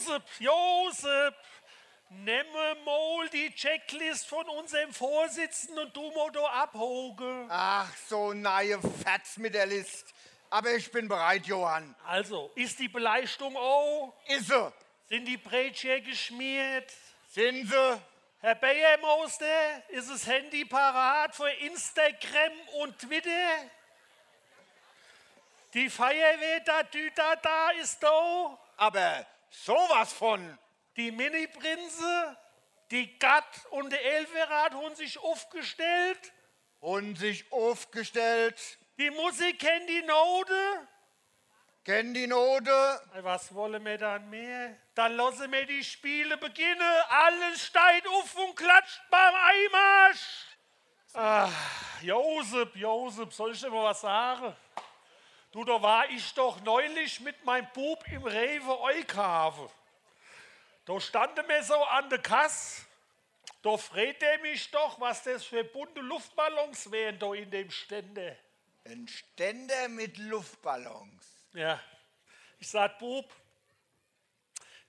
Josep, Josep, nimm mal die Checklist von unserem Vorsitzenden und du mal da abhogen. Ach, so neue Fats mit der List. Aber ich bin bereit, Johann. Also, ist die Beleistung auch? Ist sie? Sind die Brötchen geschmiert? Sind sie? Herr Bayermoster, ist das Handy parat für Instagram und Twitter? Die Feuerwehr da, da, da ist da. Aber sowas von. Die Mini-Prinze, die Gatt und der Elferat haben sich aufgestellt. Und sich aufgestellt. Die Musik kennt die Note. Kennen die Note? Was wollen wir dann mehr? Dann lassen wir die Spiele beginnen. Alles steigt auf und klatscht beim Einmarsch. Ach, Josep, Josep, soll ich dir mal was sagen? Du, da war ich doch neulich mit meinem Bub im Rewe Eukave. Da stand er mir so an der Kasse. Da fragt er mich doch, was das für bunte Luftballons wären da in dem Ständer. Ein Ständer mit Luftballons. Ja, ich sag, Bub,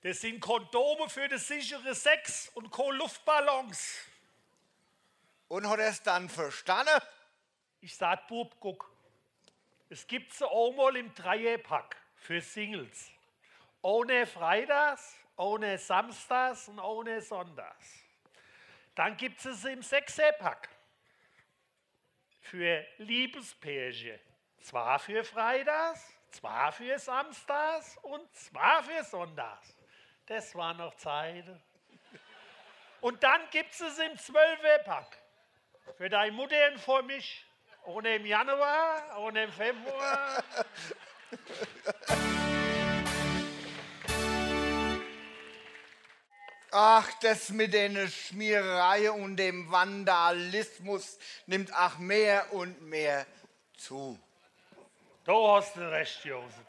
das sind Kondome für den sichere Sex und keine Luftballons. Und hat er es dann verstanden? Ich sag, Bub, guck, es gibt sie auch mal im Dreierpack für Singles. Ohne Freitags, ohne Samstags und ohne Sonntags. Dann gibt es sie im Sechserpack für Liebespärchen. Zwar für Freitags, zwar für Samstags und zwar für Sonntags. Das war noch Zeit. Und dann gibt es im Zwölferpack. Für deine Mutter und für mich. Ohne im Januar, ohne im Februar. Ach, das mit der Schmiererei und dem Vandalismus nimmt auch mehr und mehr zu. Da hast du recht, Josef.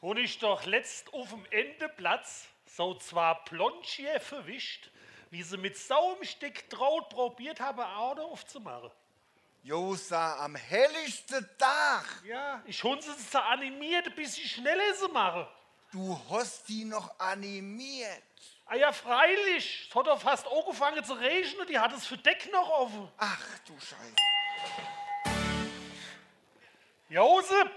Und ich doch letzt auf dem Endeplatz so zwar Plonchier verwischt, wie sie mit Saumstick draut probiert haben, Auto aufzumachen. Josa, am helllichsten Tag. Ja, ich hun sie zu animiert, ein bisschen schneller zu machen. Du hast die noch animiert. Ah ja, freilich. Es hat doch fast angefangen zu regnen, die hat das Verdeck noch offen. Ach du Scheiße. Josep,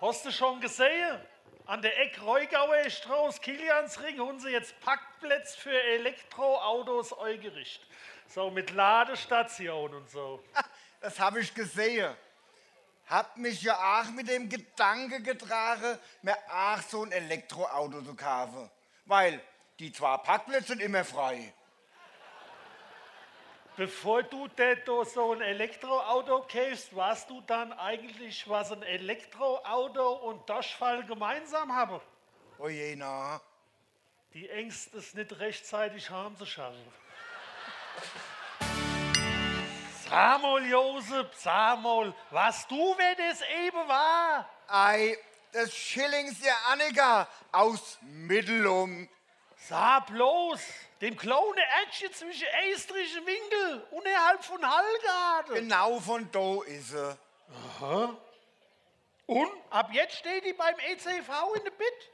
hast du schon gesehen? An der Eck Reugauer Strauß Kiliansring haben sie jetzt Parkplätze für Elektroautos eingerichtet. So mit Ladestation und so. Das habe ich gesehen. Hab mich ja auch mit dem Gedanke getragen, mir auch so ein Elektroauto zu kaufen. Weil die zwei Parkplätze sind immer frei. Bevor du da so ein Elektroauto kaufst, weißt du dann eigentlich, was ein Elektroauto und Durchfall gemeinsam haben? Oje, na. Die Ängste, es nicht rechtzeitig haben zu schaffen. Sag mal, Josef, sag mal, was du, wer das eben war? Ei, das Schillings der Annika aus Mittelum. Sag bloß, dem kleinen Ätchen zwischen Eistrich und Winkel, unterhalb von Hallgarten. Genau von da ist sie. Und? Ab jetzt steht die beim ECV in der Bit.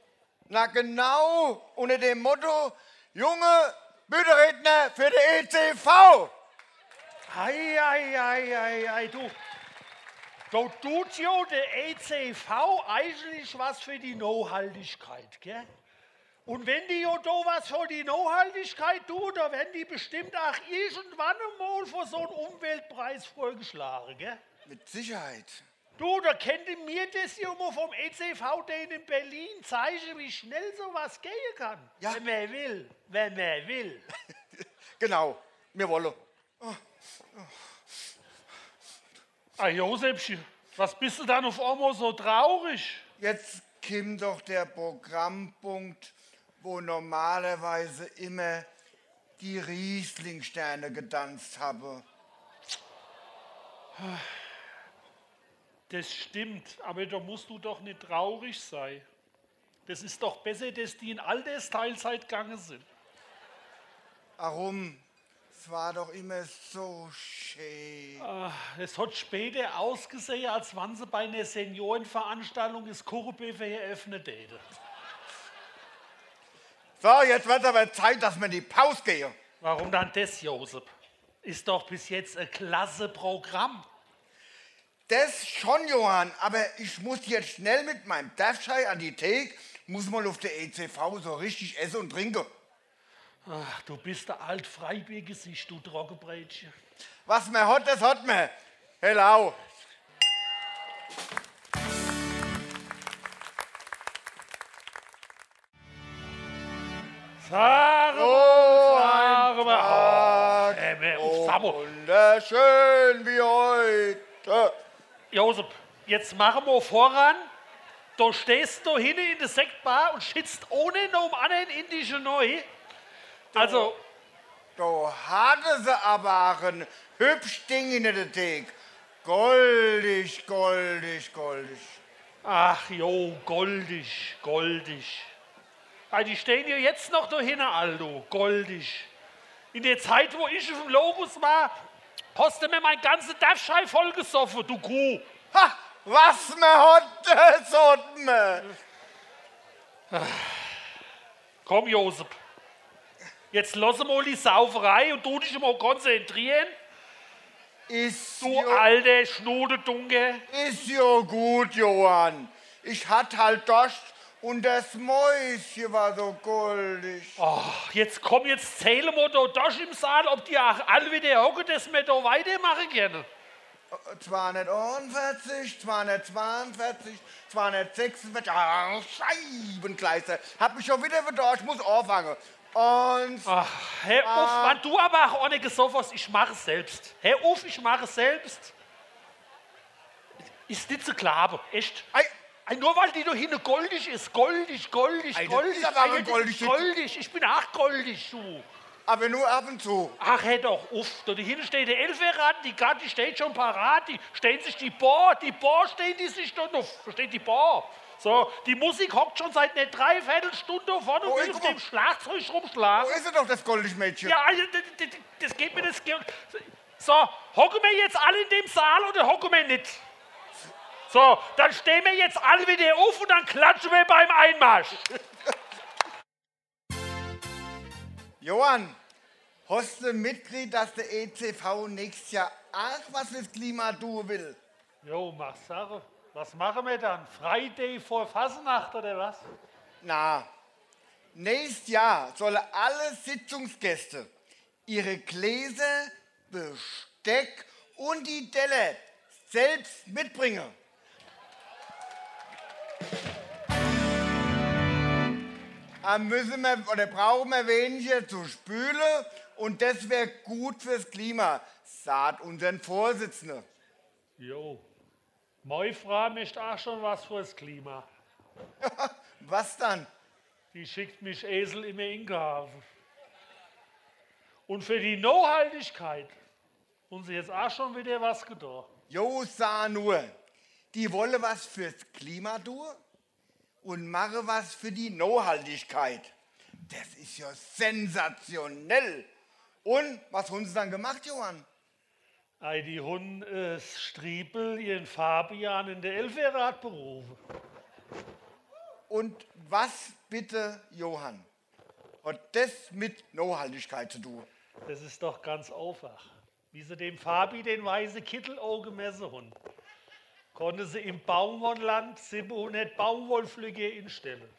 Na genau, unter dem Motto, junge Büderredner für den ECV. Ei, ei, ei, ei, ei, du. Da tut ja der ECV eigentlich was für die Nachhaltigkeit, gell? Und wenn die ja da was für die Nachhaltigkeit tun, da werden die bestimmt auch irgendwann einmal für so einen Umweltpreis vorgeschlagen, gell? Mit Sicherheit. Du, da könnte mir das ja mal vom ECV den in Berlin zeigen, wie schnell sowas gehen kann. Ja. Wenn man will, wenn man will. Genau, wir wollen. Ah, Josefchen, was bist du dann auf einmal so traurig? Jetzt kommt doch der Programmpunkt, wo normalerweise immer die Rieslingsterne getanzt haben. Das stimmt, aber da musst du doch nicht traurig sein. Das ist doch besser, dass die in Altersteilzeit gegangen sind. Warum? Es war doch immer so schön. Ah, Es hat später ausgesehen, als wenn sie bei einer Seniorenveranstaltung das Kuchenbuffet eröffnet hätte. So, jetzt wird aber Zeit, dass wir in die Pause gehen. Warum dann das, Josep? Ist doch bis jetzt ein klasse Programm. Das schon, Johann, aber ich muss jetzt schnell mit meinem Daffschei an die Theke, muss mal auf der ECV so richtig essen und trinken. Ach, du bist der alt Freibiergesicht, du Trockenbrätchen. Was man hat, das hat man. Hello. Sag Oh, sag ein mal. Tag, Äh, oh, wunderschön wie heute. Josep, jetzt machen wir voran. Du stehst da hinten in der Sektbar und schützt ohne noch um einen indische Neu. Also, Du hatte sie aber ein hübsch Ding in der Theke. Goldig, goldig, goldig. ach jo, goldig, goldig. Die stehen ja jetzt noch da hinten, Aldo, goldig. In der Zeit, wo ich auf dem Logos war, hast du mir mein ganze Daffschei vollgesoffen, du Kuh. Ha, was man hat, das hat. Komm, Josep. Jetzt lass mal die Sauferei und du dich mal konzentrieren. Ist Du ja, alter Schnudedunge. ist ja gut, Johann. Ich hatte halt Durst und das Mäuschen war so goldig. Ach, jetzt komm, jetzt zähle mal da durch im Saal, ob die auch alle wieder hocken, dass wir da weitermachen können. 241, 242, 246, ah, Scheibengleister. Hab mich schon wieder verdorcht, muss anfangen. Und Ach, Herr Uff, wenn du aber auch ohne gesoffen hast, ich mache es selbst. Herr Uff, ich mache es selbst. Ist nicht zu glauben, echt. Ei, Ei, Nur weil die da hinten goldig ist, goldig, goldig, Ei, goldig. ist aber goldig. goldig. Ich bin auch goldig, du. Aber nur ab und zu. Ach, hey doch, uff, da hinten steht der Elferrad, die Gatti steht schon parat, die stehen sich die Bar, die Bar stehen die sich da noch, da steht die Bar. So, die Musik hockt schon seit einer Dreiviertelstunde vorne und will auf dem Schlagzeug Wo rumschlagen. ist er doch, das goldige Mädchen? Ja, also, das, das, das geht mir das. So, hocken wir jetzt alle in dem Saal oder hocken wir nicht? So, dann stehen wir jetzt alle wieder auf und dann klatschen wir beim Einmarsch. Johann, hast du mitgekriegt, dass der ECV nächstes Jahr auch was fürs Klima tun will? Jo, mach Sache. Was machen wir dann? Friday vor Fasnacht oder was? Na, nächstes Jahr sollen alle Sitzungsgäste ihre Gläser, Besteck und die Teller selbst mitbringen. Müssen wir oder brauchen wir weniger zu spülen und das wäre gut fürs Klima, sagt unseren Vorsitzenden. Jo. Meine Frau möchte auch schon was fürs Klima. Was dann? Die schickt mich Esel immer in den Hafen. Und für die Nachhaltigkeit haben sie jetzt auch schon wieder was getan. Jo, sah nur, die wollen was fürs Klima tun und machen was für die Nachhaltigkeit. Das ist ja sensationell. Und was haben sie dann gemacht, Johann? Ei, die Hund äh, Striepel ihren Fabian in der Elferrad berufen. Und was bitte, Johann, hat das mit Nachhaltigkeit zu tun? Das ist doch ganz einfach. Wie sie dem Fabi den weißen Kittel auch gemessen haben, konnte sie im Baumwollland 700 Baumwollflüge instellen.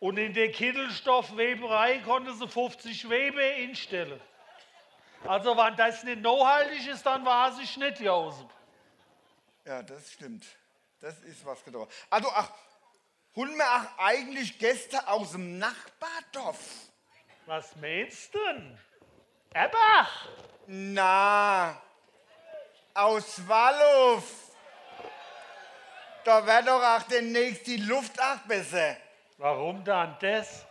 Und in der Kittelstoffweberei konnte sie 50 Weber instellen. Also, wenn das nicht nachhaltig ist, dann war es nicht, Josef. Ja, das stimmt. Das ist was getan. Also, ach, holen wir auch eigentlich Gäste aus dem Nachbardorf? Was meinst du denn? Erbach! Na, aus Wallow. Da wäre doch auch demnächst die Luft auch besser. Warum dann das?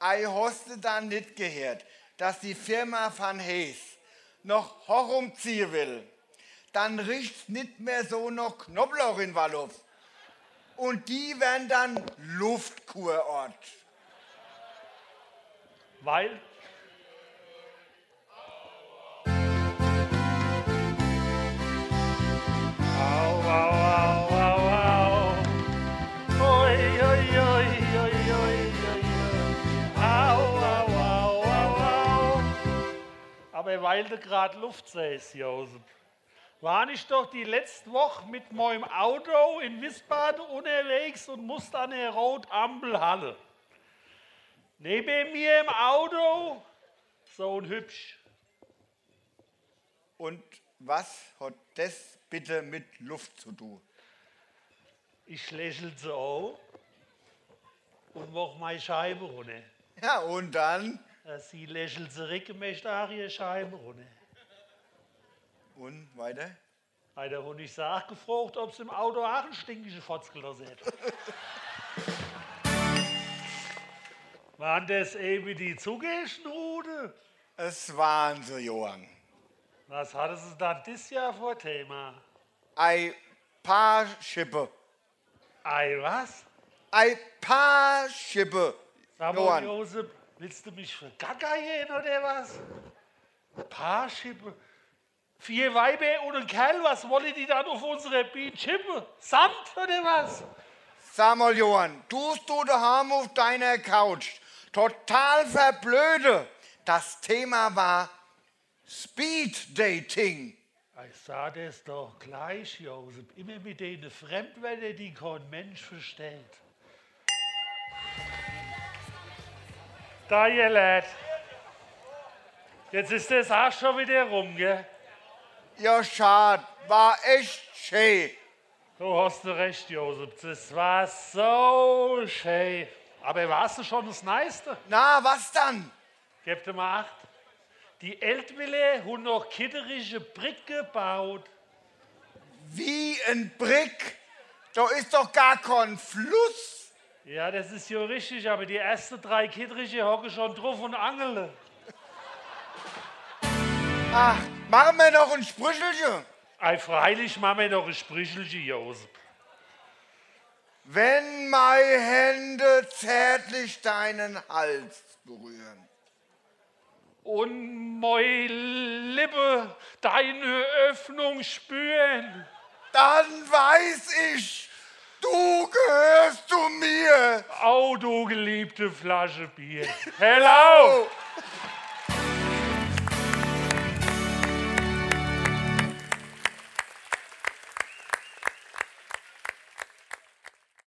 Ei hast du dann nicht gehört, dass die Firma Van Hees noch herumziehen will. Dann riecht's nicht mehr so nach Knoblauch in Wallow. Und die werden dann Luftkurort. Weil. Aber weil du gerade Luft säst, Josef, war ich doch die letzte Woche mit meinem Auto in Wiesbaden unterwegs und musste an der Rotampel halle. Neben mir im Auto so ein hübsch. Und was hat das bitte mit Luft zu tun? Ich lächelte auch und mach meine Scheibe runter. Ja, und dann? Sie lächelt zurück möchte Scheibe runter. Und weiter? Hat der Hund nicht auch gefragt, ob sie im Auto auch einen stinkigen Fotzel da sieht. Waren das eben die Zugeschnrude? Es waren so, Johann. Was hatte sie dann dieses Jahr vor Thema? Ein paar Schippe. Ei, was? Ein paar Schippe. Johann. Josef, willst du mich für Gaga gehen oder was? Paarschippe. Vier Weiber und ein Kerl, was wollen die dann auf unserer Biene schippen? Sand oder was? Sag mal, Johann, tust du daheim auf deiner Couch total verblöde. Das Thema war Speed Dating. Ich sah das doch gleich, Josef. Immer mit den Fremdwörtern, die kein Mensch versteht. Da, ihr Lad. Jetzt ist das auch schon wieder rum, gell? Ja, schade, war echt schön. Du hast recht, Josef. Das war so schön. Aber warst du schon das Neiste? Na, was dann? Gebt dir mal acht. Die Eltwille haben noch kitterische Brick gebaut. Wie ein Brick. Da ist doch gar kein Fluss. Ja, das ist ja richtig, aber die ersten drei kitterische hocken schon drauf und angeln. Ach, machen wir noch ein Sprüchelchen. Ei, freilich machen wir noch ein Sprüchelchen, Josef. Wenn meine Hände zärtlich deinen Hals berühren. Und meine Lippe deine Öffnung spüren. Dann weiß ich, du gehörst zu mir. Au, du geliebte Flasche Bier. Hello! Oh.